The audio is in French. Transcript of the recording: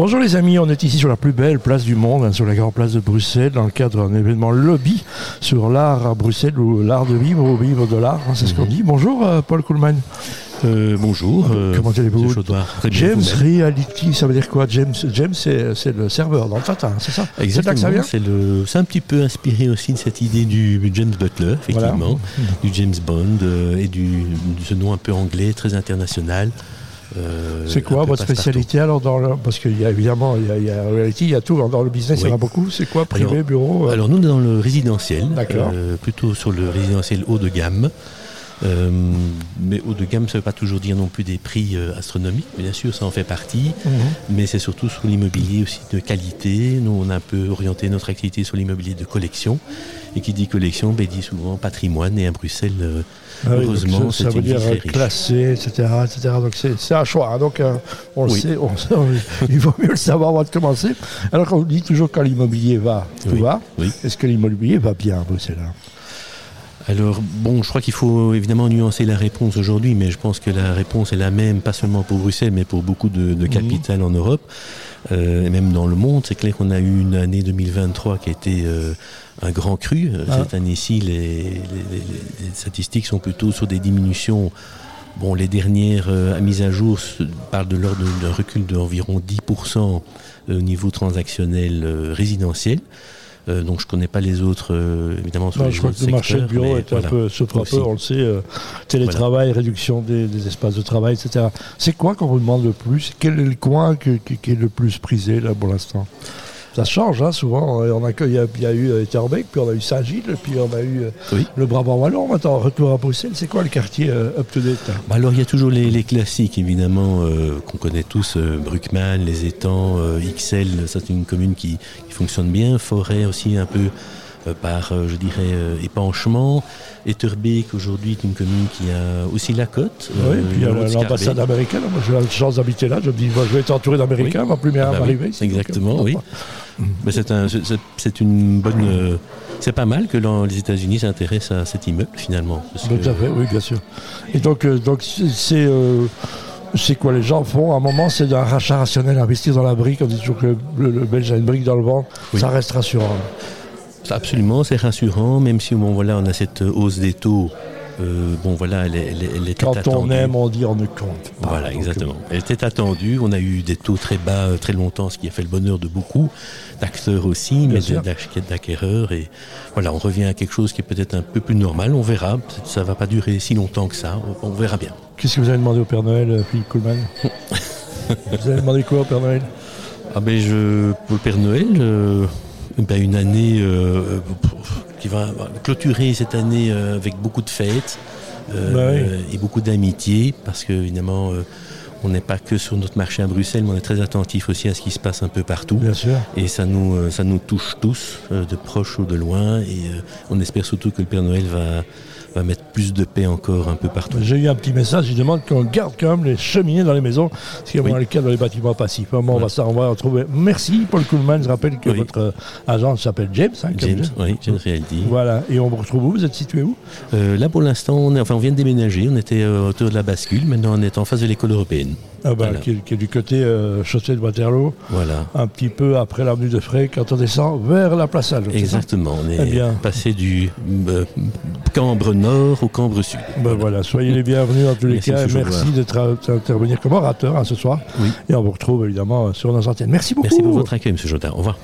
Bonjour les amis, on est ici sur la plus belle place du monde, hein, sur la grande place de Bruxelles, dans le cadre d'un événement lobby sur l'art à Bruxelles, ou l'art de vivre, ou vivre de l'art, hein, c'est ce qu'on dit. Bonjour euh, Paul Kuhlmann. Euh, bonjour. euh, Comment allez-vous James. Reality, ça veut dire quoi James, James c'est le serveur dans le Tata, c'est ça C'est là Exactement. que ça vient C'est un petit peu inspiré aussi de cette idée du James Butler, effectivement, du James Bond euh, et du, de ce nom un peu anglais, très international. Euh, C'est quoi votre spécialité alors dans le... Parce qu'il y a évidemment, il y a, il y a Reality, il y a tout, dans le business il y en a beaucoup. C'est quoi Privé, Alors- bureau euh, Alors nous, on est dans le résidentiel, D'accord. euh, plutôt sur le résidentiel haut de gamme. Euh, mais haut de gamme, ça ne veut pas toujours dire non plus des prix euh, astronomiques. Bien sûr, ça en fait partie. mhm. Mais c'est surtout sur l'immobilier aussi de qualité. Nous, on a un peu orienté notre activité sur l'immobilier de collection. Et qui dit collection, ben, dit souvent patrimoine. Et à Bruxelles, euh, Ah oui, heureusement, c'est veut une ville dire classé, etc. etc. Donc c'est un choix. hein. Donc on le sait, on sait, on- il vaut mieux le savoir avant de commencer. Alors qu'on dit toujours quand l'immobilier va, tout Oui. va. Oui. Est-ce que l'immobilier va bien à Bruxelles hein? Alors, bon, je crois qu'il faut évidemment nuancer la réponse aujourd'hui, mais je pense que la réponse est la même, pas seulement pour Bruxelles, mais pour beaucoup de, de capitales en Europe, euh, et même dans le monde. C'est clair qu'on a eu une année 2023 qui a été euh, un grand cru. Euh, Ah. Cette année-ci, les, les- les- les statistiques sont plutôt sur des diminutions. Bon, les dernières euh, à mise à jour parlent de l'ordre d'un recul d'environ 10% au niveau transactionnel euh, résidentiel. Euh, donc je connais pas les autres, euh, évidemment, sur Non, les Je crois que le marché de bureau est un peu Aussi. peu, on le sait. euh, télétravail, réduction des, des espaces de travail, etc. C'est quoi qu'on vous demande le plus? Quel est le coin qui, qui est le plus prisé là pour l'instant? Ça change, hein, souvent. On a, il, y a, il y a eu euh, Etterbeek, puis on a eu Saint-Gilles, puis on a eu euh, Oui. le Brabant Wallon. Maintenant, retour à Bruxelles, c'est quoi le quartier euh, up-to-date Bah alors il y a toujours les, les classiques évidemment euh, qu'on connaît tous, euh, Bruckmann, les étangs, euh, XL, ça c'est une commune qui, qui fonctionne bien, Forêt aussi un peu euh, par euh, je dirais euh, épanchement, Etterbeek aujourd'hui est une commune qui a aussi la côte. Oui, euh, puis l'ambassade américaine. Moi, j'ai la chance d'habiter là. Je me dis, moi, je vais être entouré d'Américains, ma plus bien Ah bah oui, exactement, Donc, euh, oui. Mais c'est un, une bonne, euh, c'est pas mal que les États-Unis s'intéressent à cet immeuble finalement. parce Tout à fait, oui, bien sûr. Et donc, euh, donc c'est- euh, c'est quoi les gens font? À un moment, c'est d'un rachat rationnel, investir dans la brique. On dit toujours que le, le- le Belge a une brique dans le ventre. Oui. Ça reste rassurant. Absolument, c'est rassurant, même si bon, voilà, on a cette hausse des taux. Euh, bon, voilà, elle, est- elle, est- elle était Quand on aime, on dit on ne compte pas. Voilà, exactement. Elle était attendue. On a eu des taux très bas euh, très longtemps, ce qui a fait le bonheur de beaucoup d'acteurs aussi, mais d'acquéreurs. Et voilà, on revient à quelque chose qui est peut-être un peu plus normal. On verra. Ça va pas durer si longtemps que ça. On, on verra bien. Qu'est-ce que vous avez demandé au Père Noël, euh, Philippe Kuhlmann Vous avez demandé quoi au Père Noël? Ah ben je pour le Père Noël, euh, ben, une année qui va clôturer cette année euh, avec beaucoup de fêtes euh, Bah oui. et beaucoup d'amitié parce que évidemment euh, on n'est pas que sur notre marché à Bruxelles, mais on est très attentif aussi à ce qui se passe un peu partout. Bien sûr. Et ça nous, euh, ça nous touche tous, euh, de proche ou de loin. Et euh, on espère surtout que le Père Noël va, va mettre plus de paix encore un peu partout. J'ai eu un petit message, il demande qu'on garde quand même les cheminées dans les maisons, ce qui est Oui. le cas dans les bâtiments passifs. Bon, on, va, ça, on va retrouver. Merci Paul Kuhlmann, je rappelle que Oui. votre euh, agent s'appelle James. hein, James, oui, James Realty. Voilà, et on vous retrouve où? Vous êtes situé où? Euh, là, pour l'instant, on, est- enfin, on vient de déménager. On était euh, autour de la bascule. Maintenant, on est en face de l'école européenne. Ah bah, Voilà. qui, est, qui est du côté euh, chaussée de Waterloo, Voilà. un petit peu après l'avenue de Frey, quand on descend vers la place Allo. Exactement. On Eh est bien. passé du euh, Cambre Nord au Cambre Sud. Ben voilà, soyez les bienvenus en tous les Merci, cas. et Merci euh, d'intervenir comme orateur hein, ce soir. Oui. Et on vous retrouve évidemment sur nos antennes. Merci beaucoup. Merci pour votre accueil, M. Jodin. Au revoir.